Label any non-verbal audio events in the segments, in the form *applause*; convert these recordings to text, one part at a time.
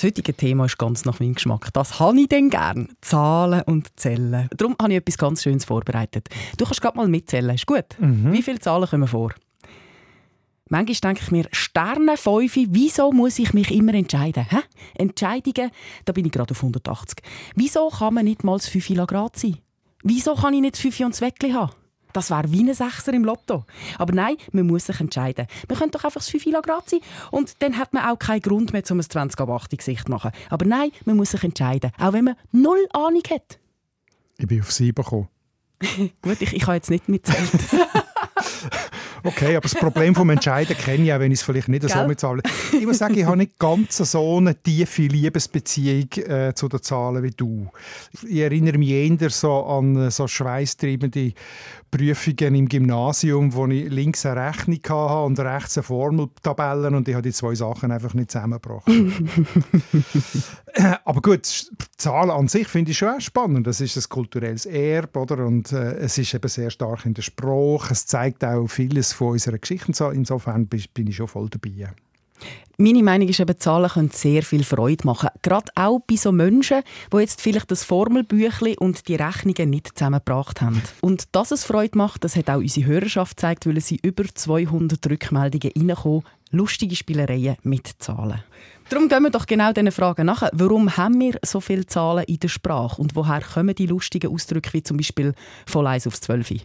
Das heutige Thema ist ganz nach meinem Geschmack. Das habe ich denn gern. Zahlen und Zählen. Darum habe ich etwas ganz Schönes vorbereitet. Du kannst gerade mal mitzählen. Ist gut? Mhm. Wie viele Zahlen kommen vor? Manchmal denke ich mir, Sterne, Fünfe, wieso muss ich mich immer entscheiden? Hä? Entscheidungen, da bin ich gerade auf 180. Wieso kann man nicht mal das 5 Grad sein? Wieso kann ich nicht das 5 und das Weckli haben? Das wäre wie ein Sechser im Lotto. Aber nein, man muss sich entscheiden. Man könnte doch einfach das 5 Grad sein und dann hat man auch keinen Grund mehr, um ein 20 ab 8 Gesicht zu machen. Aber nein, man muss sich entscheiden. Auch wenn man null Ahnung hat. Ich bin auf 7 gekommen. *laughs* Gut, ich, ich habe jetzt nicht mitzählt. *laughs* *laughs* Okay, aber das Problem vom Entscheiden kenne ich auch, wenn ich es vielleicht nicht Gell? so mitzahle. Ich muss sagen, ich habe nicht ganz so eine tiefe Liebesbeziehung äh, zu den Zahlen wie du. Ich erinnere mich eher so an so schweißtreibende Prüfungen im Gymnasium, wo ich links eine Rechnung hatte und rechts eine Formeltabelle und ich habe die zwei Sachen einfach nicht zusammengebracht. *laughs* Aber gut, Zahlen an sich finde ich schon spannend. Das ist ein kulturelles Erbe, oder? Und äh, es ist eben sehr stark in der Sprache. Es zeigt auch vieles von unserer Geschichte. Insofern bin ich schon voll dabei. Meine Meinung ist eben, Zahlen können sehr viel Freude machen. Gerade auch bei so Menschen, die jetzt vielleicht das Formelbüchlein und die Rechnungen nicht zusammengebracht haben. Und dass es Freude macht, das hat auch unsere Hörerschaft gezeigt, weil sie über 200 Rückmeldungen reinkommen. Lustige Spielereien mit Zahlen. Darum gehen wir doch genau diesen Fragen nach. Warum haben wir so viele Zahlen in der Sprache? Und woher kommen die lustigen Ausdrücke wie zum Beispiel von 1 aufs 12?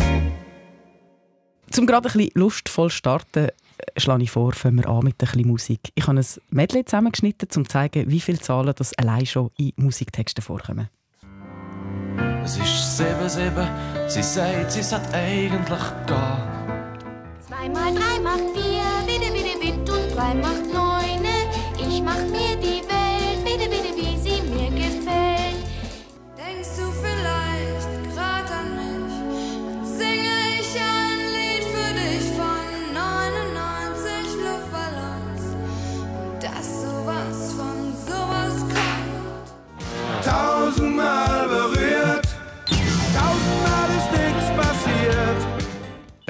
Zum gerade ein bisschen lustvoll starten, äh, schlage ich vor, fangen wir an mit ein bisschen Musik. Ich habe ein Medley zusammengeschnitten, um zu zeigen, wie viele Zahlen das allein schon in Musiktexten vorkommen. Es ist 7-7, sie sagt, sie sagt eigentlich gar. 2 mal 3 macht 4, bitte, bitte, bitte, und 3 macht 9. Ich mach mir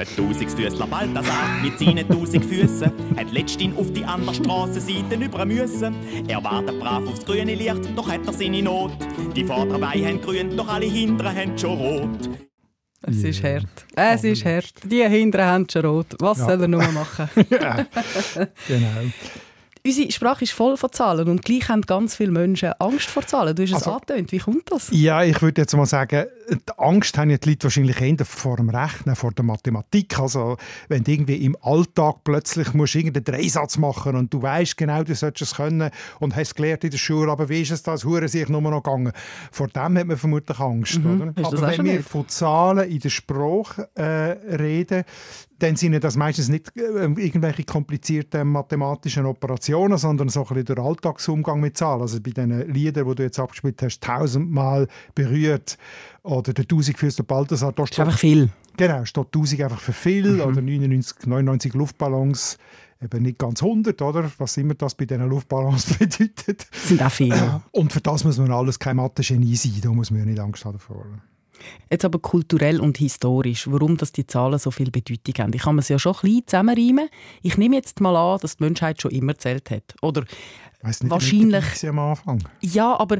Der Tausendfüßler Balthasar mit seinen tausend Füßen hat letztens auf die andere Strassenseite über müssen. Er wartet brav aufs grüne Licht, doch hat er seine Not. Die vorderen Beine haben grün, doch alle hinteren haben schon rot. Es ist hart. Es ist hart. Die hinteren haben schon rot. Was Ja. soll er nur machen? *laughs* ja, genau. Unsere Sprache ist voll von Zahlen und gleich haben ganz viele Menschen Angst vor Zahlen. Du hast es Also- angetönt. Wie kommt das? Ja, ich würde jetzt mal sagen, die Angst haben ja die Leute wahrscheinlich eher vor dem Rechnen, vor der Mathematik. Also wenn du irgendwie im Alltag plötzlich musst irgendeinen Dreisatz machen und du weißt genau, du solltest es können und hast gelernt in der Schule, aber wie ist es das, hure sich nur noch gegangen? Vor dem hat man vermutlich Angst. Oder? Du das Aber wenn wir gehört? von Zahlen in der Sprache äh, reden, dann sind das meistens nicht äh, irgendwelche komplizierten mathematischen Operationen, sondern so ein bisschen der Alltagsumgang mit Zahlen. Also bei diesen Liedern, die du jetzt abgespielt hast, tausendmal berührt oder der tausendfüßler Balthasar, da Das ist einfach viel. genau, steht 1000 einfach für viel oder 99, 99 Luftballons eben nicht ganz 100, oder? Was immer das bei diesen Luftballons *laughs* bedeutet. Das sind auch viele. Und für das muss man alles kein Mathe-Genie sein, da muss man ja nicht Angst haben davor. Jetzt aber kulturell und historisch, warum dass die Zahlen so viel Bedeutung haben. Ich kann es ja schon ein bisschen zusammenreimen. Ich nehme jetzt mal an, dass die Menschheit schon immer zählt hat. Oder nicht, Wahrscheinlich- am Anfang. ja, aber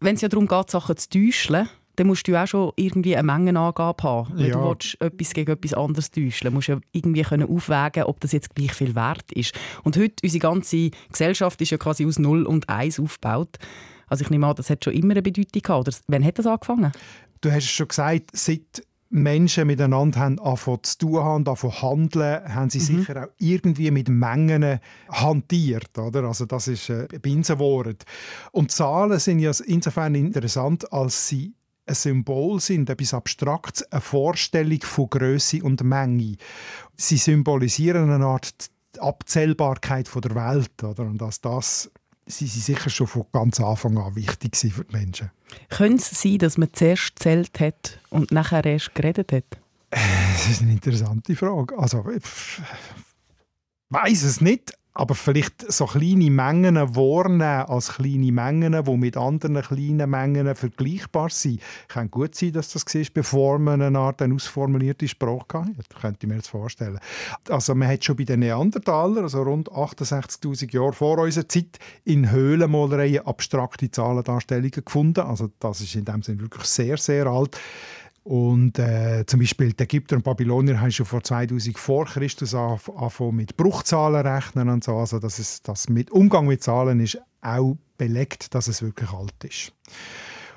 wenn es ja darum geht, Sachen zu täuschen, dann musst du auch schon irgendwie eine Mengenangabe haben. Wenn Ja. du willst, etwas gegen etwas anderes täuschen musst du ja irgendwie können aufwägen ob das jetzt gleich viel wert ist. Und heute, unsere ganze Gesellschaft ist ja quasi aus 0 und 1 aufgebaut. Also ich nehme an, das hat schon immer eine Bedeutung gehabt. Oder wann hat das angefangen? Du hast es schon gesagt, seit Menschen miteinander haben angefangen zu tun haben, angefangen zu handeln, haben sie sicher auch irgendwie mit Mengen hantiert. Oder? Also das ist äh, ein Binsenwort. Und Zahlen sind ja insofern interessant, als sie ein Symbol sind, etwas Abstraktes, eine Vorstellung von Größe und Menge. Sie symbolisieren eine Art Abzählbarkeit von der Welt. Oder? Und dass das sie sind sicher schon von ganz Anfang an wichtig für die Menschen. Könnte es sein, dass man zuerst gezählt hat und nachher erst geredet hat? Das ist eine interessante Frage. Also, ich weiß es nicht, aber vielleicht so kleine Mengen wahrnehmen als kleine Mengen, die mit anderen kleinen Mengen vergleichbar sind. Kann gut sein, dass das war, bevor man eine Art eine ausformulierte Sprache hatte. Könnte ich mir jetzt vorstellen. Also man hat schon bei den Neandertalern, also rund 68'000 Jahre vor unserer Zeit, in Höhlenmalereien abstrakte Zahlendarstellungen gefunden. Also das ist in dem Sinne wirklich sehr, sehr alt. Und äh, zum Beispiel die Ägypter und Babylonier haben schon vor 2000 vor Christus angefangen mit Bruchzahlen rechnen und so. Also das, ist, das mit Umgang mit Zahlen ist auch belegt, dass es wirklich alt ist.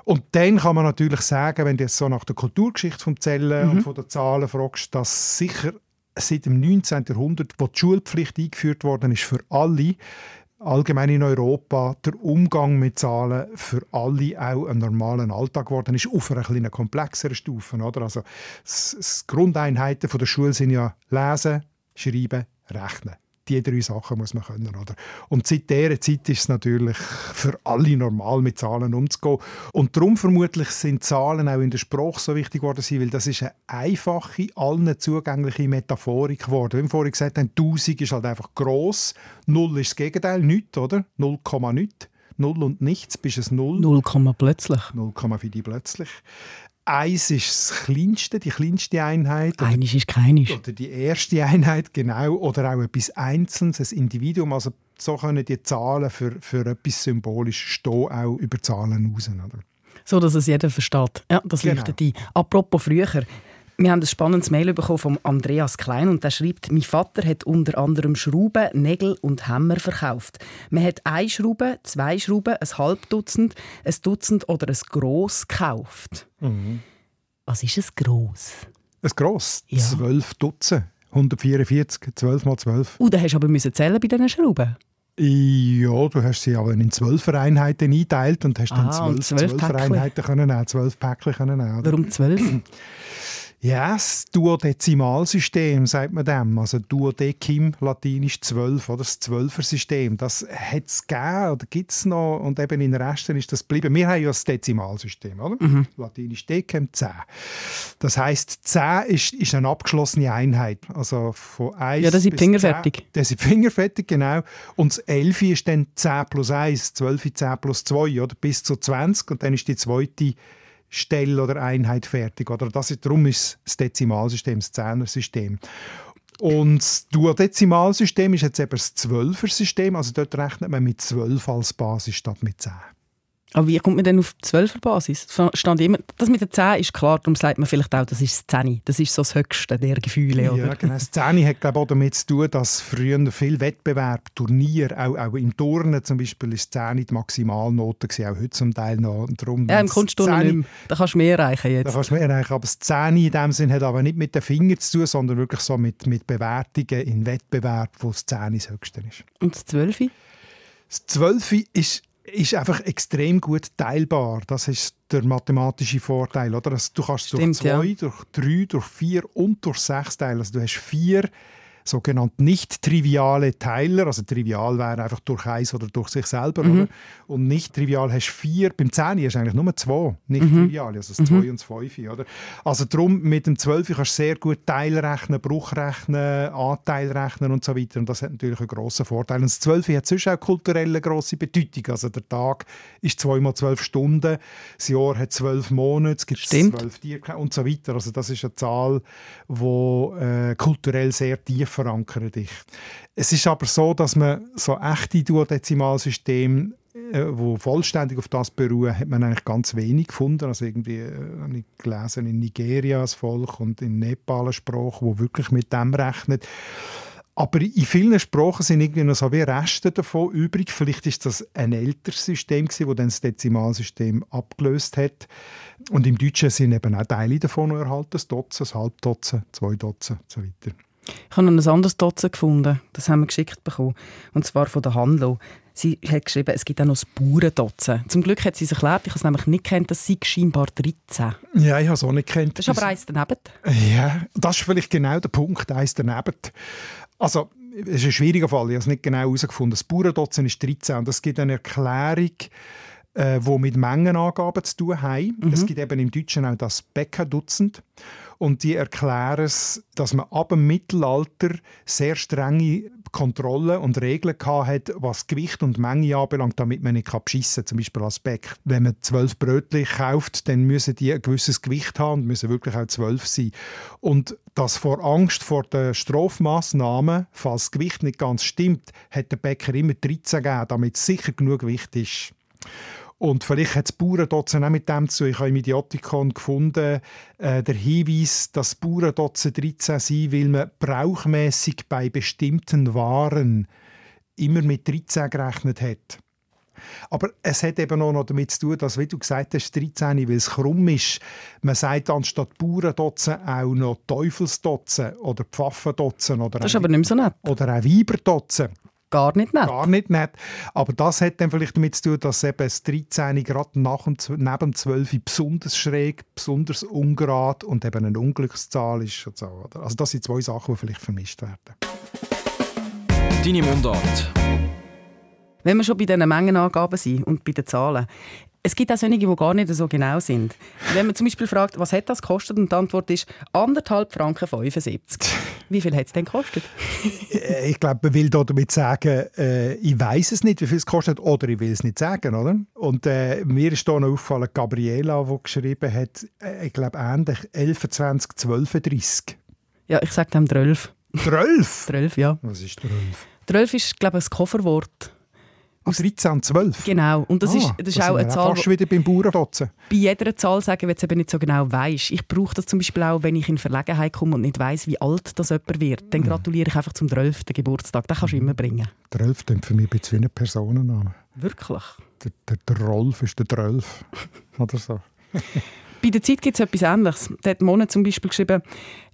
Und dann kann man natürlich sagen, wenn du jetzt so nach der Kulturgeschichte von Zellen mhm. und von den Zahlen fragst, dass sicher seit dem 19. Jahrhundert, wo die Schulpflicht eingeführt worden ist für alle, allgemein in Europa der Umgang mit Zahlen für alle auch ein normalen Alltag geworden ist, auf einer etwas komplexeren Stufe. Oder? Also, die Grundeinheiten der Schule sind ja Lesen, Schreiben, Rechnen die drei Sachen muss man können. Oder? Und seit dieser Zeit ist es natürlich *laughs* für alle normal, mit Zahlen umzugehen. Und darum vermutlich sind Zahlen auch in der Sprache so wichtig geworden, weil das ist eine einfache, allen zugängliche Metaphorik geworden. Wie wir vorhin gesagt haben, 1000 ist halt einfach gross, 0 ist das Gegenteil, nichts, oder? 0, nichts. Null und nichts, bist es null. Null plötzlich. Null für die plötzlich. Eins ist das kleinste, die kleinste Einheit. Eines ist keines. Oder die erste Einheit, genau. Oder auch etwas Einzelnes, ein Individuum. Also so können die Zahlen für, für etwas symbolisch stehen, auch über Zahlen raus. Oder? So, dass es jeder versteht. Ja, das genau. leuchtet ein. Apropos früher. Wir haben ein spannendes Mail bekommen von Andreas Klein und der schreibt, mein Vater hat unter anderem Schrauben, Nägel und Hämmer verkauft. Man hat eine Schraube, zwei Schrauben, ein halb Dutzend, ein Dutzend oder ein Gross gekauft. Mhm. Was ist ein Gross? Ein Gross? Ja. Zwölf Dutzend. 144, 12 mal 12. Und dann hast du aber zählen bei diesen Schrauben? Ja, du hast sie aber in zwölf Einheiten eingeteilt und hast dann ah, zwölf, zwölf Einheiten können nehmen, zwölf Päckchen können nehmen. Warum zwölf? *clears throat* Ja, das Duodezimalsystem, sagt man dem. Also Duodecim, latinisch 12, oder das Zwölfer-System. Das hat es gegeben oder gibt es noch und eben in den Resten ist das geblieben. Wir haben ja das Dezimalsystem, oder? Mhm. Latinisch Decem, 10. Das heisst, 10 ist, ist eine abgeschlossene Einheit. Also von 1 Ja, das ist fingerfertig. 10, das ist fingerfertig, genau. Und das 11 ist dann 10 plus 1, 12 10 plus 2, oder? Bis zu 20 und dann ist die zweite Stelle oder Einheit fertig. Oder das ist, darum ist das Dezimalsystem, das Zehnersystem. Und das Duodezimalsystem ist jetzt eben das Zwölfer-System, also dort rechnet man mit 12 als Basis statt mit 10. Aber wie kommt man denn auf 12er Basis? Stand immer, das mit der 10 ist klar, darum sagt man vielleicht auch, das ist das 10. Das ist so das Höchste der Gefühle, oder? Ja, genau. Das 10 hat glaube ich, auch damit zu tun, dass früher viel Wettbewerb, Turnier, auch, auch im Turnen zum Beispiel, ist 10 die Maximalnote gewesen, auch heute zum Teil noch. Und darum ja, im Kunstturnen nicht mehr. Da kannst du mehr erreichen jetzt. Da kannst du mehr erreichen, aber das 10 in dem Sinn hat aber nicht mit den Fingern zu tun, sondern wirklich so mit, mit Bewertungen in Wettbewerb, wo das 10 das Höchste ist. Und das 12? Das 12 ist ist einfach extrem gut teilbar. Das ist der mathematische Vorteil. Oder? Also, du kannst Stimmt, durch zwei, ja. durch drei, durch vier und durch sechs teilen. Also du hast vier sogenannt nicht triviale Teiler. Also trivial wäre einfach durch eins oder durch sich selber. Mhm. Oder? Und nicht trivial hast du vier. Beim 10 hast du eigentlich nur zwei nicht mhm. trivial. Also das 2 mhm. und das 5. Oder? Also darum mit dem 12 kannst du sehr gut Teilrechnen, Bruchrechnen, Anteilrechnen und so weiter. Und das hat natürlich einen grossen Vorteil. Und das 12 hat sonst auch kulturell eine grosse Bedeutung. Also der Tag ist zweimal zwölf Stunden, das Jahr hat zwölf Monate, es gibt zwölf Tiere und so weiter. Also das ist eine Zahl, die äh, kulturell sehr tief verankert ist. Es ist aber so, dass man so echte Duodezimalsysteme äh, wo vollständig auf das beruhen, hat man eigentlich ganz wenig gefunden. Also irgendwie äh, habe ich gelesen in Nigeria das Volk und in Nepal eine Sprache, wo wirklich mit dem rechnet. Aber in vielen Sprachen sind irgendwie noch so wie Reste davon übrig. Vielleicht ist das ein älteres System das dann das Dezimalsystem abgelöst hat. Und im Deutschen sind eben auch Teile davon noch erhalten, das Dutzend, das Halbdutzend, zwei Dutzend und so weiter. Ich habe noch ein anderes Dutzend gefunden. Das haben wir geschickt bekommen. Und zwar von der Hanlo. Sie hat geschrieben, es gibt auch noch das Bauerndutzend. Zum Glück hat sie sich erklärt, ich habe es nämlich nicht kennt, dass sie scheinbar 13. Ja, ich habe es auch nicht kennt. Das ist aber eins daneben. Ja, das ist vielleicht genau der Punkt, eins daneben. Also es ist ein schwieriger Fall, ich habe es nicht genau herausgefunden. Das Bauerndutzend ist 13 und es gibt eine Erklärung, äh, die mit Mengenangaben zu tun haben. Mhm. Es gibt eben im Deutschen auch das Bäckerdutzend. Und die erklären es, dass man ab dem Mittelalter sehr strenge Kontrollen und Regeln hat, was Gewicht und Menge anbelangt, damit man nicht beschissen kann. Zum Beispiel als Bäck. Wenn man zwölf Brötchen kauft, dann müssen die ein gewisses Gewicht haben und müssen wirklich auch zwölf sein. Und das vor Angst vor den Strafmaßnahmen, falls das Gewicht nicht ganz stimmt, hat der Bäcker immer 13 gegeben, damit sicher genug Gewicht ist. Und vielleicht hat das Bauerndotzen auch mit dem zu. Ich habe im Idiotikon gefunden, äh, der Hinweis, dass Bauerndotzen 13 sind, weil man brauchmäßig bei bestimmten Waren immer mit 13 gerechnet hat. Aber es hat eben auch noch damit zu tun, dass, wie du gesagt hast, 13, weil es krumm ist, man sagt anstatt Bauerndotzen auch noch Teufelsdotzen oder Pfaffendotzen oder, Das ist aber nicht mehr so nett. oder auch Weiberdotzen. Gar nicht nett. Gar nicht nett. Aber das hat dann vielleicht damit zu tun, dass eben das 13 gerade nach dem, neben dem 12 besonders schräg, besonders ungerade und eben eine Unglückszahl ist. Und so, oder? Also das sind zwei Sachen, die vielleicht vermischt werden. Deine Mundart. Wenn wir schon bei diesen Mengenangaben sind und bei den Zahlen. Es gibt auch solche, die gar nicht so genau sind. Wenn man zum Beispiel fragt, was hat das gekostet und die Antwort ist anderthalb Franken 75. Wie viel hat es denn gekostet? Äh, ich glaube, man will da damit sagen, äh, ich weiß es nicht, wie viel es kostet, oder ich will es nicht sagen, oder? Und äh, mir ist da noch aufgefallen, Gabriela, die geschrieben hat, äh, ich glaube, ähnlich 11, 20, 12, 30. Ja, ich sage dem 12. 12? 12, ja. Was ist 12? 12 ist, glaube ich, ein Kofferwort. Aus 13 und 12? Genau. Und das Ah, ist, das ist da auch eine Zahl, fast wieder beim Bauerndotzen. bei jeder Zahl sagen, wenn du es eben nicht so genau weißt. Ich brauche das zum Beispiel auch, wenn ich in Verlegenheit komme und nicht weiß, wie alt das jemand wird. Mhm. Dann gratuliere ich einfach zum 12. Geburtstag. Den kannst du immer bringen. 12 klingt für mich ein bisschen wie ein Personenname. Wirklich. Der, der, der Rolf ist der 12. *laughs* Oder so. Bei der Zeit gibt es etwas Ähnliches. Da hat Monat zum Beispiel geschrieben,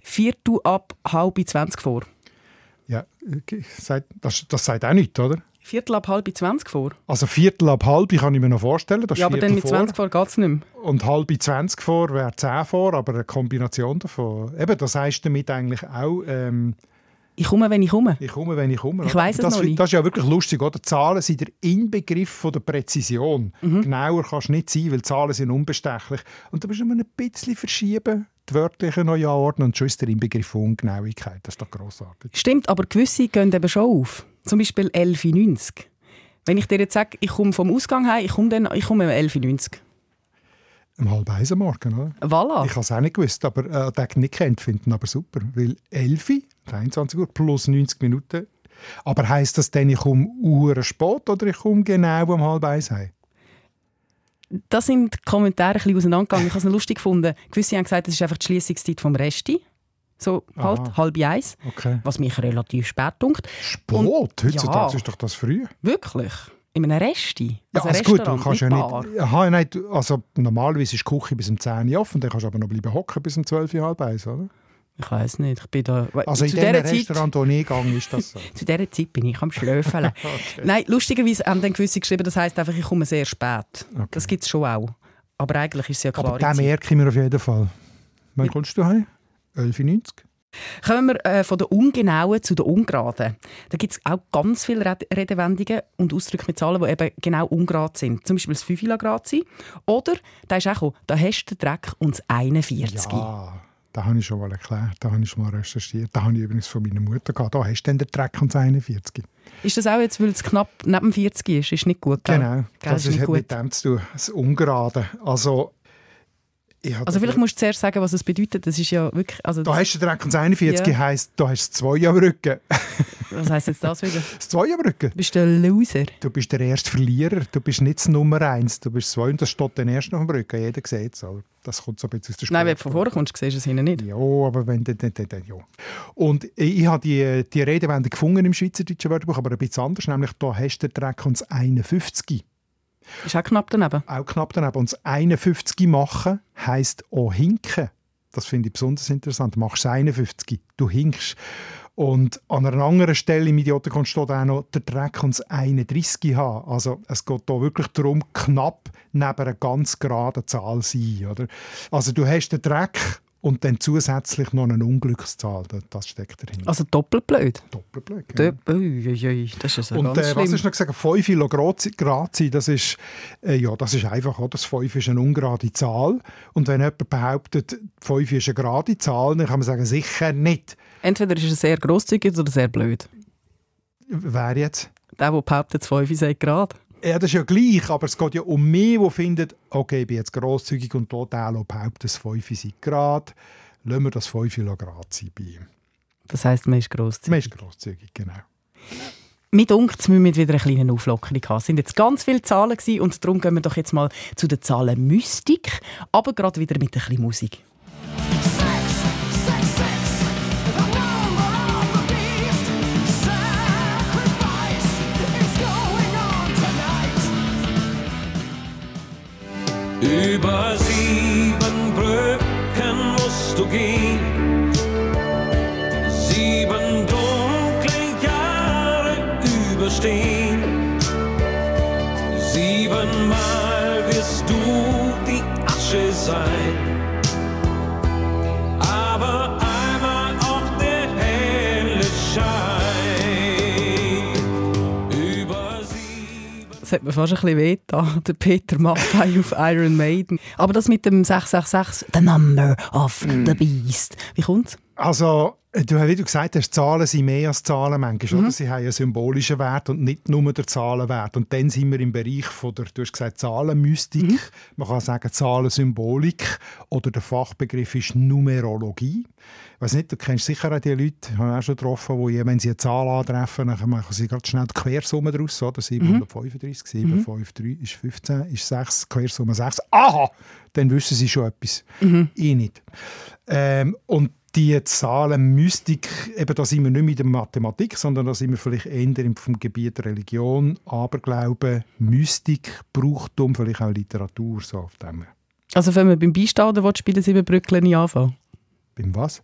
Viertel ab halb 20 vor. Ja. Sagt- das, das sagt auch nichts, oder? Viertel ab halb 20 vor? Also Viertel ab halb kann ich mir noch vorstellen. Das ja, aber dann mit vor. 20 vor geht es nicht mehr. Und halb 20 vor wäre 10 vor, aber eine Kombination davon. Eben, das heisst damit eigentlich auch, ähm, Ich komme, wenn ich komme. ich komme, wenn ich komme. Ich weiss es das, noch nicht. Das ist ja wirklich lustig, oder? Zahlen sind der Inbegriff von der Präzision. Mhm. Genauer kannst du nicht sein, weil Zahlen sind unbestechlich. Und da musst du nur ein bisschen verschieben, die wörtliche neu anordnen und schon ist der Inbegriff von Ungenauigkeit. Das ist doch grossartig. Stimmt, aber gewisse gehen eben schon auf. Zum Beispiel 11,90. Wenn ich dir jetzt sage, ich komme vom Ausgang heim, ich komme, dann, ich komme um 11,90. Um halb eins am Morgen, oder? Voilà. Ich habe es auch nicht gewusst, aber äh, der nicht kennt, finden aber super. Weil 11, 23 Uhr plus 90 Minuten. Aber heisst das denn, ich komme Uhr spät oder ich komme genau um halb eins heim? Da sind die Kommentare ein bisschen auseinandergegangen. Ich habe es noch lustig gefunden. Gewisse haben gesagt, das ist einfach die Schließungszeit vom Resti. So halt, Aha. halb eins. Okay. Was mich relativ spät dunkt. Spät? Heutzutage Ja. ist doch das früh. Wirklich? In einem Resti? Ja, Also also gut, du kannst ja nicht... Aha, nein, also normalerweise ist die Küche bis um 10 Uhr offen, dann kannst du aber noch bleiben hocken bis um 12 Uhr, halb eins, oder? Ich weiß nicht. Ich bin da, Also in zu, dieser Zeit, Restaurant, wo ich gehe, ist das so. *laughs* zu dieser Zeit bin ich am Schlöfeln. *laughs* Nein, lustigerweise haben dann gewisse geschrieben, das heisst einfach, ich komme sehr spät. Das gibt es schon auch. Aber eigentlich ist es ja klar. aber den merke ich mir auf jeden Fall. Wann kommst du heim? 11.90 Kommen wir äh, von der ungenauen zu der ungeraden. Da gibt es auch ganz viele Red Redewendungen und Ausdrücke mit Zahlen, die eben genau ungerade sind. Zum Beispiel das 5 Grad sein. Oder, da ist auch da hast du den Dreck und das 41. Ja, da habe ich schon mal erklärt, da habe ich schon mal recherchiert. Da habe ich übrigens von meiner Mutter gehabt. Da hast du dann den Dreck und das 41. Ist das auch jetzt, weil es knapp neben 40 ist? Ist nicht gut, gell? Genau, Gell, das ist ist nicht hat gut. mit dem zu tun. Das Ungerade. Also, Also vielleicht musst du zuerst sagen, was es bedeutet. Das ist ja wirklich... Also da hast du den Dreck und das 41 Ja. heisst, da hast du 2 am Rücken. *laughs* was heisst jetzt das wieder? Das 2 am Rücken. Du bist der Loser. Du bist der erste Verlierer, du bist nicht das Nummer 1, du bist 2 und das steht dann erst noch am Rücken. Jeder sieht es. also Das kommt so ein bisschen aus der Sport. Nein, wenn du von vorne kommst, siehst du es hinten nicht. Ja, aber wenn dann, dann, dann, dann ja. Und ich habe die, die Redewendung gefunden im Schweizerdeutschen Wörterbuch, aber ein bisschen anders, nämlich da hast du den Dreck und das 51. Ist auch knapp daneben. Auch knapp daneben. Und das 51 machen heisst auch hinken. Das finde ich besonders interessant. Du machst das 51, du hinkst. Und an einer anderen Stelle im Idiotenkon steht auch noch der Dreck und das 31 haben. Also es geht hier wirklich darum, knapp neben einer ganz geraden Zahl zu sein. Oder? Also du hast den Dreck und dann zusätzlich noch eine Unglückszahl. Das- steckt dahinter. Also doppelt blöd. Doppelblick. ja. Ui, das ist also Und äh, was ist noch gesagt? 5 Kilo Grazi, Grazi, das ist, äh, ja, das ist einfach, oder? Das 5 ist eine ungerade Zahl. Und wenn jemand behauptet, 5 ist eine gerade Zahl, dann kann man sagen, sicher nicht. Entweder ist er sehr grosszügig oder sehr blöd. Wer jetzt? Der, der behauptet, 5 sei gerade. Ja, das ist ja gleich, aber es geht ja um mich, der findet, okay, ich bin jetzt grosszügig und total behauptet, das 5 sei gerade. Lassen wir das 5 Kilo gerade sein bei ihm. Das heisst, man ist grosszügig. Man ist grosszügig, genau. Mir dunkt, wir müssen wieder eine kleine Auflockerung haben. Es sind jetzt ganz viele Zahlen gewesen und darum gehen wir doch jetzt mal zu den Zahlen Mystik, aber gerade wieder mit ein bisschen Musik. Über sieben Brücken musst du gehen, sieben dunkle Jahre überstehen. Siebenmal wirst du die Asche sein, Das hat mir fast ein bisschen weh *laughs* der Peter Maffei auf Iron Maiden. Aber das mit dem 666, the number of the beast. Wie kommt's? Also, du, wie du gesagt hast, Zahlen sind mehr als Zahlen manchmal. Oder? Sie haben einen symbolischen Wert und nicht nur den Zahlenwert. Und dann sind wir im Bereich von der, du hast gesagt, Zahlenmystik. Man kann sagen Zahlensymbolik oder der Fachbegriff ist Numerologie. Ich weiss nicht, du kennst sicher auch die Leute, ich habe auch schon getroffen, die, wenn sie eine Zahl antreffen, dann machen sie gerade schnell die Quersumme daraus. Oder? 735, 753 ist 15, ist 6, Quersumme 6. Aha! Dann wissen sie schon etwas. Ich nicht. Ähm, und die Zahlenmystik, eben da sind wir nicht in der Mathematik, sondern da sind wir vielleicht eher vom Gebiet Religion, Aberglaube, Mystik, Brauchtum, vielleicht auch Literatur, so auf dem. Also wenn man beim Beistand oder bei den sieben Brückeln nicht anfangen? Beim was?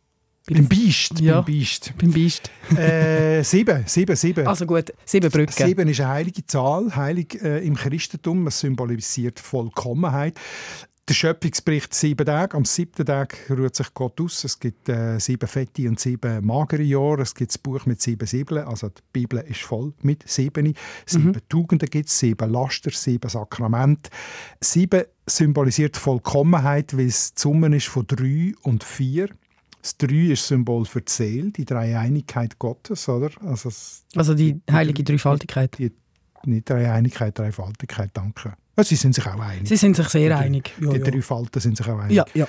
Bei Beim den- Beist. Ja. Beim Beist. Beim Beist. äh, sieben, sieben, sieben. Also gut, sieben Brücken. Sieben ist eine heilige Zahl, heilig äh, im Christentum. Es symbolisiert Vollkommenheit. Der Schöpfungsbericht sieben Tage. Am siebten Tag ruht sich Gott aus. Es gibt äh, sieben fette und sieben magere Jahre. Es gibt das Buch mit sieben Siebeln. Also die Bibel ist voll mit sieben. Sieben Tugenden gibt es, sieben Laster, sieben Sakramente. Sieben symbolisiert Vollkommenheit, weil es die Summe ist von drei und vier. Das Drei ist Symbol für die Seele, die Dreieinigkeit Gottes, oder? Also Also die heilige Dreifaltigkeit. die nicht Dreieinigkeit, Dreifaltigkeit, danke. Ja, sie sind sich auch einig. Sie sind sich sehr einig. Ja, die drei Falten sind sich auch einig. ja, ja.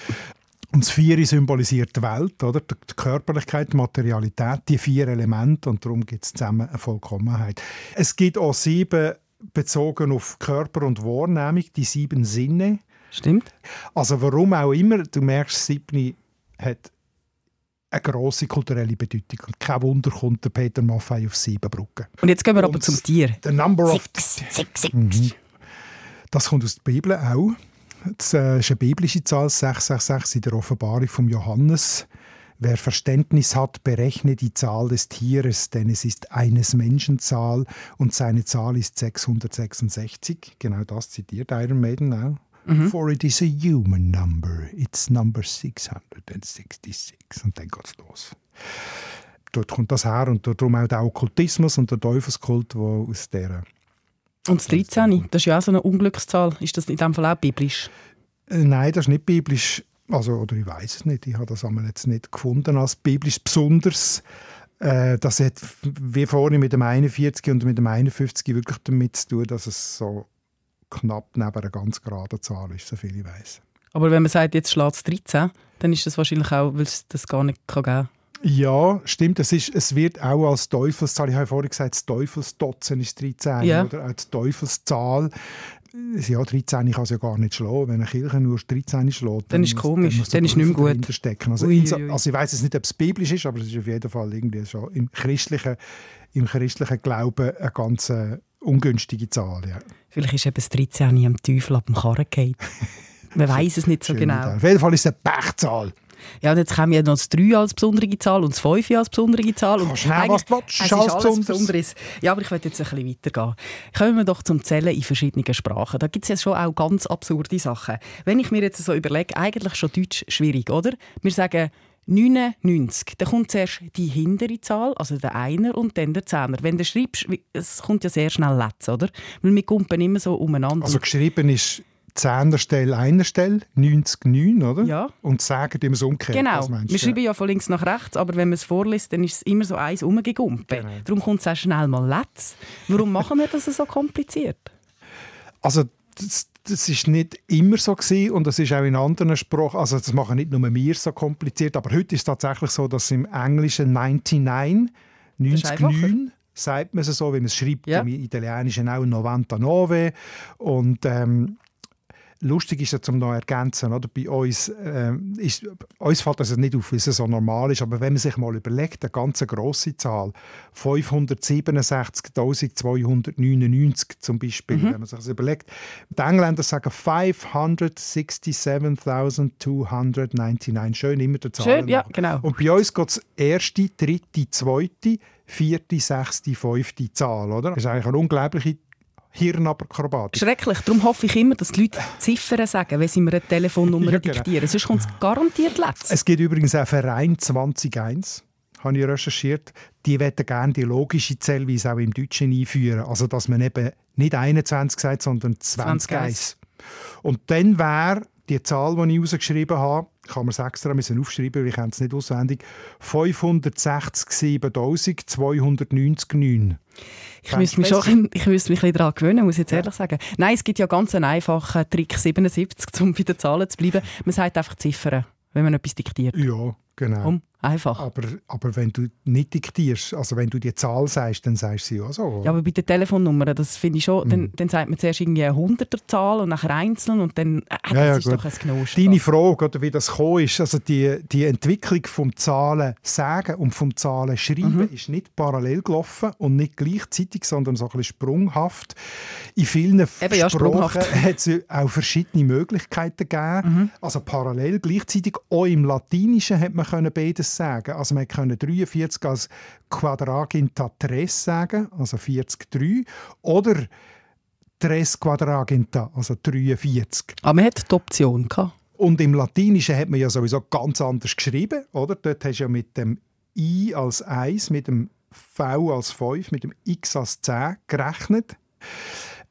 Und das Viere symbolisiert die Welt, oder? die die Körperlichkeit, die Materialität, die vier Elemente und darum gibt es zusammen eine Vollkommenheit. Es gibt auch sieben bezogen auf Körper und Wahrnehmung, die sieben Sinne. Stimmt. Also warum auch immer, du merkst, Siebni hat eine grosse kulturelle Bedeutung und kein Wunder kommt der Peter Maffei auf sieben Brücken. Und jetzt gehen wir aber Und zum Tier. The number of Six, six. Mhm. Das kommt aus der Bibel auch. Das äh, ist eine biblische Zahl, 666 in der Offenbarung von Johannes. Wer Verständnis hat, berechne die Zahl des Tieres, denn es ist eines Menschen Zahl und seine Zahl ist 666. Genau das zitiert Iron Maiden auch. For it is a human number. It's number 666. Und dann geht's los. Dort kommt das her und darum auch der Okkultismus und der Teufelskult, der aus dieser Und das 13, das ist ja auch so eine Unglückszahl. Ist das in dem Fall auch biblisch? Äh, Nein, das ist nicht biblisch. Also, oder ich weiß es nicht. Ich habe das einmal jetzt nicht gefunden als biblisch besonders. Äh, das hat wie vorhin mit dem 41 und mit dem 51 wirklich damit zu tun, dass es so knapp neben einer ganz geraden Zahl ist, soviel ich weiß. Aber wenn man sagt, jetzt schlägt es 13, dann ist das wahrscheinlich auch, weil es das gar nicht kann geben Ja, stimmt. Es, ist, es wird auch als Teufelszahl, ich habe vorhin gesagt, das Teufelsdotzen ist 13, Ja. oder? Auch die Teufelszahl. Ja, 13 kann es ja gar nicht schlagen. Wenn eine Kirche nur 13 schlägt, Dann ist muss- komisch, der dann ist nicht mehr gut. Stecken. Also, Ui, ui, also ich weiß jetzt nicht, ob es biblisch ist, aber es ist auf jeden Fall irgendwie schon im christlichen, im christlichen Glauben eine ganz äh, ungünstige Zahl. Ja. Vielleicht ist eben das 13 am Teufel ab dem Karren gefallen. Man *laughs* weiß es nicht so Schöne genau. Auf jeden Fall ist es eine Pechzahl. Ja, und jetzt kommen ja noch das 3 als besondere Zahl und das 5 als besondere Zahl. Und Kannst nehmen, was du willst, es ist alles Besonderes. Besonderes. Ja, aber ich will jetzt ein bisschen weitergehen. Kommen wir doch zum Zählen in verschiedenen Sprachen. Da gibt es ja schon auch ganz absurde Sachen. Wenn ich mir jetzt so überlege, eigentlich schon Deutsch schwierig, oder? Wir sagen 99. Dann kommt zuerst die hintere Zahl, also der Einer und dann der Zehner. Wenn du schreibst, es kommt ja sehr schnell Letz, oder? Weil wir kumpen immer so umeinander. Also geschrieben ist Zehnerstelle, Einerstelle, 90, 9, oder? Ja. Und sagen immer so umgekehrt. Genau, wir schreiben ja von links nach rechts, aber wenn man es vorliest, dann ist es immer so eins umgegumpen. Genau. Darum kommt es auch schnell mal letz. Warum machen wir das so kompliziert? Also das, das ist nicht immer so gewesen und das ist auch in anderen Sprachen, also das machen nicht nur wir so kompliziert, aber heute ist es tatsächlich so, dass im Englischen 99, ist einfacher. 99 sagt man es so, wie man es schreibt, Ja. im Italienischen auch 99 und ähm, Lustig ist ja zum noch ergänzen, oder? bei uns, ähm, ist, uns fällt das nicht auf, wie es so normal ist, aber wenn man sich mal überlegt, eine ganz grosse Zahl, 567.299 zum Beispiel, wenn man sich das überlegt, die Engländer sagen 567.299, schön immer der Zahlen. Schön, ja, genau. Und bei uns geht es erste, dritte, zweite, vierte, sechste, fünfte Zahl, oder? Das ist eigentlich eine unglaubliche Hirnakrobatik. Schrecklich. Darum hoffe ich immer, dass die Leute Ziffern sagen, wenn sie mir eine Telefonnummer *laughs* Ja, genau. diktieren. Sonst kommt es garantiert letzt. Es gibt übrigens auch Verein 2021, habe ich recherchiert. Die wollen gerne die logische Zählweise auch im Deutschen einführen. Also, dass man eben nicht 21 sagt, sondern 20 20. Und dann wäre die Zahl, die ich rausgeschrieben habe, kann man es extra müssen aufschreiben, weil ich es nicht auswendig, 567.290,9. Ich müsste mich, schon, ich müsste mich ein bisschen daran gewöhnen, muss ich jetzt ehrlich sagen. Nein, es gibt ja ganz einen einfachen Trick 77, um bei den Zahlen zu bleiben. Man sagt einfach Ziffern, wenn man etwas diktiert. Ja, genau. Komm, einfach. Aber, aber wenn du nicht diktierst, also wenn du die Zahl sagst, dann sagst du sie ja so. Ja, aber bei den Telefonnummern, das finde ich schon, Mhm. dann, dann sagt man zuerst irgendwie eine Hunderterzahl und nachher einzeln und dann, äh, das Ja, ja, ist gut. doch ein Genusch. Deine Frage, oder wie das gekommen ist, also die, die Entwicklung vom Zahlen sagen und vom Zahlen schreiben Mhm. ist nicht parallel gelaufen und nicht gleichzeitig, sondern so ein bisschen sprunghaft. In vielen Eben, ja. Sprachen hat es auch verschiedene Möglichkeiten gegeben. Mhm. Also parallel gleichzeitig. Auch im Latinischen hat man können beides sagen. Also man konnte 43 als Quadraginta tres sagen, also 40 3, oder tres Quadraginta, also 43. Aber man hat die Option gehabt. Und im Latinischen hat man ja sowieso ganz anders geschrieben, oder? Dort hast du ja mit dem I als 1, mit dem V als 5, mit dem X als 10 gerechnet.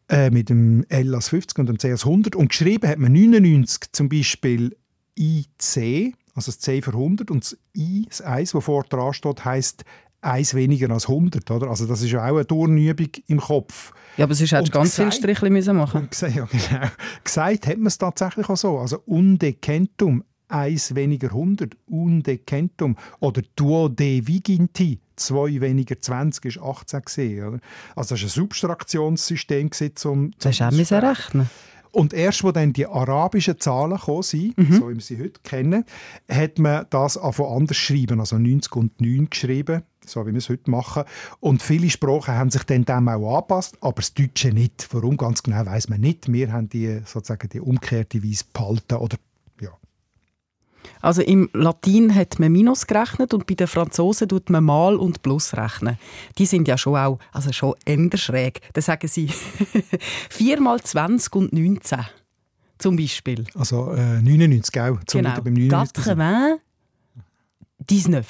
Äh, mit dem L als 50 und dem C als 100. Und geschrieben hat man 99 zum Beispiel IC, also das C für 100. Und das I, das 1, das vor dran steht, heisst 1 weniger als 100. Oder? Also das ist ja auch eine Turnübung im Kopf. Ja, aber sonst hättest du Und ganz viele Striche müssen machen gesagt, *laughs* ja, genau. gesagt hat man es tatsächlich auch so. Also undecentum, eins weniger 100, undecentum. Oder duode viginti, zwei weniger 20 ist 18 gesehen. Oder? Also das war ein Subtraktionssystem gewesen, zum, Das hast du auch zum müssen rechnen. Und erst, wo dann die arabischen Zahlen gekommen sind, Mhm. so wie wir sie heute kennen, hat man das einfach anders geschrieben, also 90 und 9 geschrieben, so wie wir es heute machen. Und viele Sprachen haben sich dann dem auch angepasst, aber das Deutsche nicht. Warum ganz genau weiß man nicht. Wir haben die sozusagen die umgekehrte Weise behalten oder ja. Also im Latin hat man Minus gerechnet und bei den Franzosen tut man Mal und Plus rechnen. Die sind ja schon auch also schon eher schräg. Da sagen sie *laughs* 4 mal 20 und 19 zum Beispiel. Also äh, 99, auch. Zum genau. beim 99 sind. 80, 19.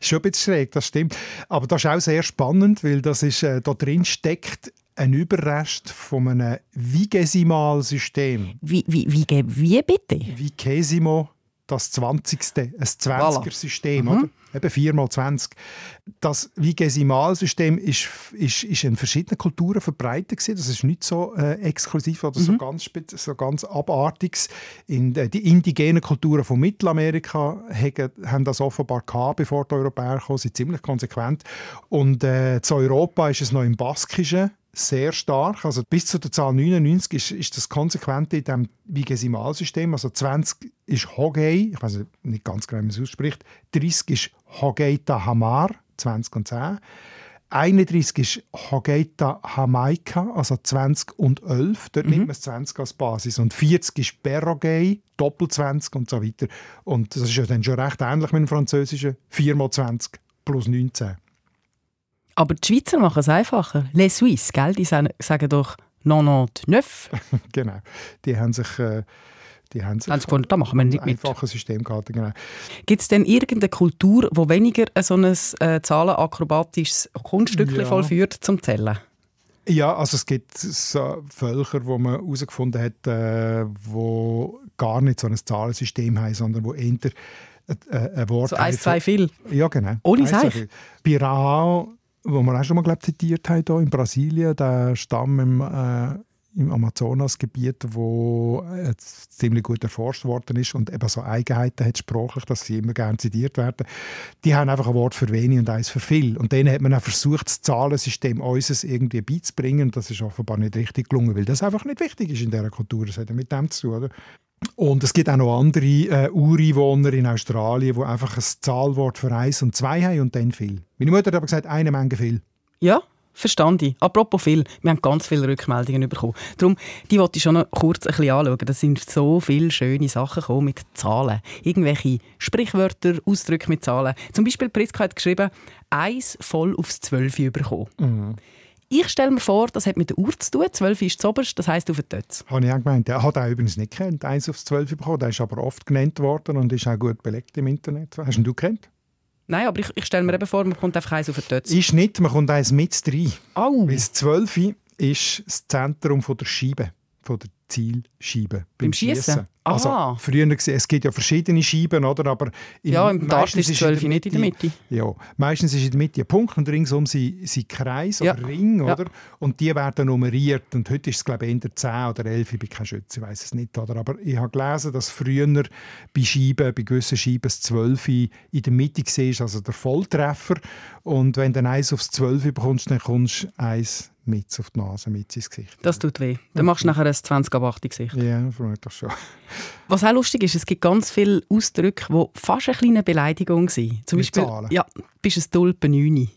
Ist schon ein bisschen schräg, das stimmt. Aber das ist auch sehr spannend, weil das ist, äh, da drin steckt ein Überrest von einem Vigesimalsystem. Wie, wie, wie, wie bitte? Vigesimo, das 20. Ein 20er-System, oder? Eben 4 mal 20. Das Vigesimalsystem ist, ist, ist in verschiedenen Kulturen verbreitet gewesen. Das ist nicht so äh, exklusiv oder so, ganz, so ganz abartiges. In, äh, die indigenen Kulturen von Mittelamerika haben, haben das offenbar gehabt, bevor die Europäer kamen, sind ziemlich konsequent. Und äh, zu Europa ist es noch im Baskischen sehr stark. Also bis zu der Zahl 99 ist, ist das konsequent in diesem Vigesimalsystem. Also 20 ist Hogei, ich weiß nicht ganz genau, wie man es ausspricht. 30 ist Hogei Tahamar, 20 und 10. 31 ist Hogeita Jamaica, also 20 und 11. Dort Mhm. nimmt man das 20 als Basis. Und 40 ist Perrogay, Doppel 20 und so weiter. Und das ist ja dann schon recht ähnlich mit dem Französischen. 4 mal 20 plus 19. Aber die Schweizer machen es einfacher. Les Suisses, gell? Die sagen, sagen doch 99. *laughs* genau. Die haben sich... Äh, die haben sie gefunden, da machen wir nicht mit. einfaches System gehalten. Genau. Gibt es denn irgendeine Kultur, wo weniger ein so ein äh, zahlenakrobatisches Kunststück Ja. vollführt zum Zählen? Ja, also es gibt so Völker, wo man herausgefunden hat, äh, wo gar nicht so ein Zahlensystem haben, sondern wo eher ein, äh, ein Wort So eins, zwei, viel. Ja, genau. Ohne Seich? Pirao, wo wir auch schon mal glaub, zitiert haben, hier in Brasilien, der Stamm im, äh, im Amazonasgebiet, wo äh, ziemlich gut erforscht worden ist und eben so Eigenheiten hat sprachlich, dass sie immer gerne zitiert werden. Die haben einfach ein Wort für wenig und eins für viel. Und denen hat man auch versucht, das Zahlensystem unseres irgendwie beizubringen. Das ist offenbar nicht richtig gelungen, weil das einfach nicht wichtig ist in dieser Kultur. Das hat ja mit dem zu tun. Oder? Und es gibt auch noch andere äh, Ureinwohner in Australien, die einfach ein Zahlwort für eins und zwei haben und dann viel. Meine Mutter hat aber gesagt, eine Menge viel. Ja, verstand ich. Apropos viel, wir haben ganz viele Rückmeldungen bekommen. Darum, die wollte ich schon noch kurz ein bisschen anschauen. Da sind so viele schöne Sachen gekommen mit Zahlen. Irgendwelche Sprichwörter, Ausdrücke mit Zahlen. Zum Beispiel Priska hat geschrieben, «Eins voll aufs Zwölfe bekommen». Ich stelle mir vor, das hat mit der Uhr zu tun. Zwölf ist das oberste, das heisst auf den Tötz. Habe ich auch gemeint. Der hat auch übrigens nicht kennt, eins aufs zwölf bekommen. Der ist aber oft genannt worden und ist auch gut belegt im Internet. Hast ihn du kennt? Nein, aber ich, ich stelle mir eben vor, man kommt einfach eins auf den Tötz. Ist nicht, man kommt eins mit rein. Au! Weil das 12 ist das Zentrum von der Scheibe, von der Zielscheibe. Beim Also, Ah. früher gesehen, es gibt ja verschiedene Scheiben, oder? Aber in- Ja, im Dart ist 12 nicht in der Mitte. Ja, meistens ist in der Mitte ein Punkt und ringsum sind, sind Kreis Ja. oder Ring, Ja. oder? Und die werden nummeriert. Und heute ist es, glaube ich, eher 10 oder 11. Ich bin kein Schütze, ich weiß es nicht. Oder? Aber ich habe gelesen, dass früher bei Scheiben, bei gewissen Scheiben das 12 in der Mitte war, also der Volltreffer. Und wenn du dann eins aufs 12 bekommst, dann kommst du eins mit auf die Nase, mit ins Gesicht. Das tut weh. Dann machst du nachher ein 20 ab 8 Gesicht. Ja, vermutlich schon. *laughs* Was auch lustig ist, es gibt ganz viele Ausdrücke, die fast eine kleine Beleidigung sind. Zum Beispiel, Zahlen? ja, bist ein Tulpenüni.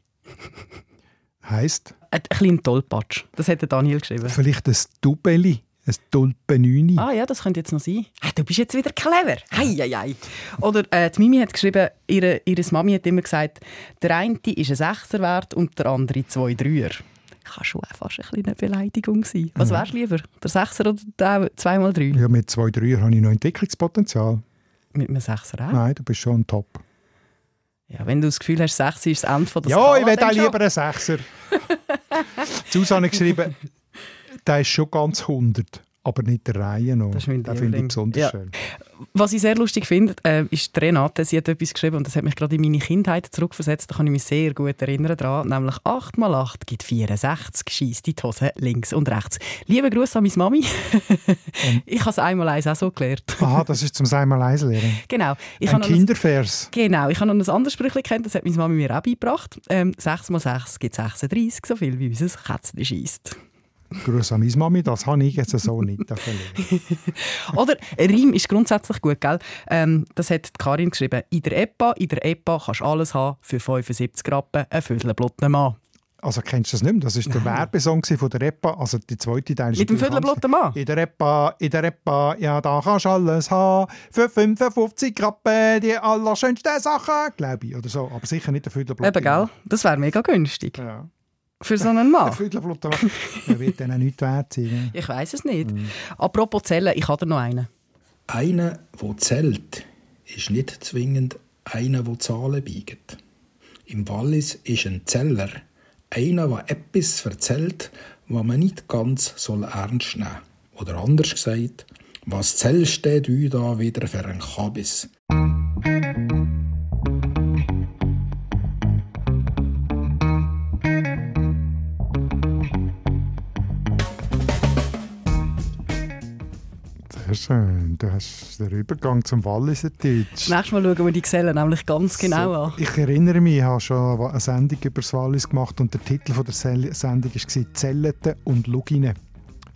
Heisst, Ein kleiner Tollpatsch. Das hat der Daniel geschrieben. vielleicht ein Dubeli, ein Tulpenüni. Ah ja, das könnte jetzt noch sein. Ah, du bist jetzt wieder clever. Hei, hei, hei. Oder äh, die Mimi hat geschrieben, ihre, ihre Mami hat immer gesagt, der eine ist ein Sechser wert und der andere zwei Dreier. Kann schon auch fast eine kleine Beleidigung sein. Was wärst du lieber? Der Sechser oder der zweimal drei? Ja, mit zwei, drei habe ich noch Entwicklungspotenzial. Mit einem Sechser auch? Nein, du bist schon top. Ja, wenn du das Gefühl hast, Sechs ist das Ende von der Ja, Skala, ich will auch schon. lieber einen Sechser. *laughs* Susanne geschrieben, der ist schon ganz 100, aber nicht der Reihe noch. Das ist mein Den finde ich besonders Ja. schön. Was ich sehr lustig finde, äh, ist Renate. Sie hat etwas geschrieben und das hat mich gerade in meine Kindheit zurückversetzt. Da kann ich mich sehr gut erinnern daran. Nämlich 8 mal 8 gibt 64. Schießt die Hose links und rechts. Liebe Grüße an meine Mami. *laughs* ich habe es einmal eins auch so gelernt. Aha, das ist zum einmal eins lernen. genau. Ich Ein habe noch ein, Kindervers. genau. Ich habe noch ein anderes Sprüchlein kennt, das hat meine Mami mir auch beigebracht. Ähm, 6 mal 6 gibt 36, so viel wie unser Kätzchen schießt. Grüße an meine Mami, das habe ich jetzt so nicht. *laughs* Oder Reim ist grundsätzlich gut, gell? Ähm, das hat Karin geschrieben. In der EPA, in der EPA kannst du alles haben für 75 Rappen, ein Viertelblutten Mann. Also kennst du das nicht mehr? Das war der *laughs* Werbesong von der Repa, also die zweite Teil. ist Mit dem Viertelblutten Mann? In der Repa, in der Repa, ja, da kannst du alles haben. Für 55 Rappen die allerschönsten Sachen, glaube ich. Oder so. Aber sicher nicht der Viertelblutten. Eben, gell? Das wäre mega günstig. Ja. Für so einen Mann. *laughs* Der wird dann auch nichts wert sein. Ich weiß es nicht. Apropos Zellen, ich habe noch einen. Einer, der zählt, ist nicht zwingend einer, der Zahlen biegt. Im Wallis ist ein Zeller einer, der etwas erzählt, was man nicht ganz soll ernst nehmen soll. Oder anders gesagt, was zählst du da wieder für ein Kabis? Sehr schön. Du hast den Übergang zum Walliser Deutsch. Das nächste Mal schauen wir die Zellen nämlich ganz genau an. Ich erinnere mich, ich habe schon eine Sendung über das Wallis gemacht und der Titel von der Sendung war «Zelleten und Lugine».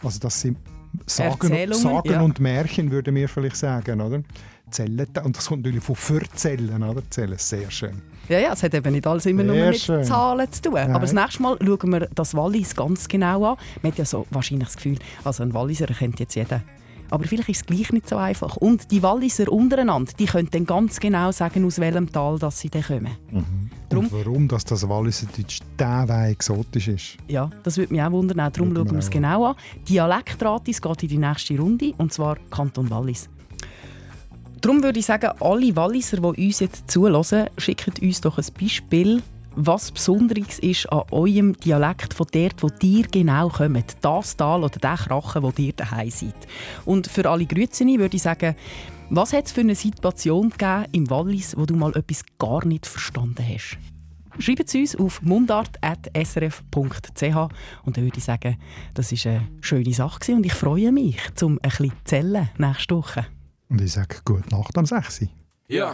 Also das sind Sagen, Sagen ja. und Märchen, würden wir vielleicht sagen, oder? Zellen. Und das kommt natürlich von «verzellen», oder? Zellen, sehr schön. Ja, ja, es hat eben nicht alles immer nur Sehr mit schön. Zahlen zu tun. Nein. Aber das nächste Mal schauen wir das Wallis ganz genau an. Man hat ja so wahrscheinlich das Gefühl, also ein Walliser kennt jetzt jeder. Aber vielleicht ist es gleich nicht so einfach. Und die Walliser untereinander, die können dann ganz genau sagen, aus welchem Tal dass sie dann kommen. Drum- Und warum dass das Walliserdeutsch derweil exotisch ist. Ja, das würde mich auch wundern. Darum schauen wir es genau an. Dialektratis geht in die nächste Runde, und zwar Kanton Wallis. Darum würde ich sagen, alle Walliser, die uns jetzt zulassen, schicken uns doch ein Beispiel, was Besonderes ist an eurem Dialekt von dort, wo dir genau kommt. Das Tal oder der Krachen, wo dir daheim seid. Und für alle Grützeni würde ich sagen, was hat es für eine Situation gegeben im Wallis, wo du mal etwas gar nicht verstanden hast? Schreibt es uns auf mundart.srf.ch und dann würde ich sagen, das war eine schöne Sache und ich freue mich, um ein bisschen zu zählen nächste Woche. Und ich sage «Gute Nacht am 6. Ja.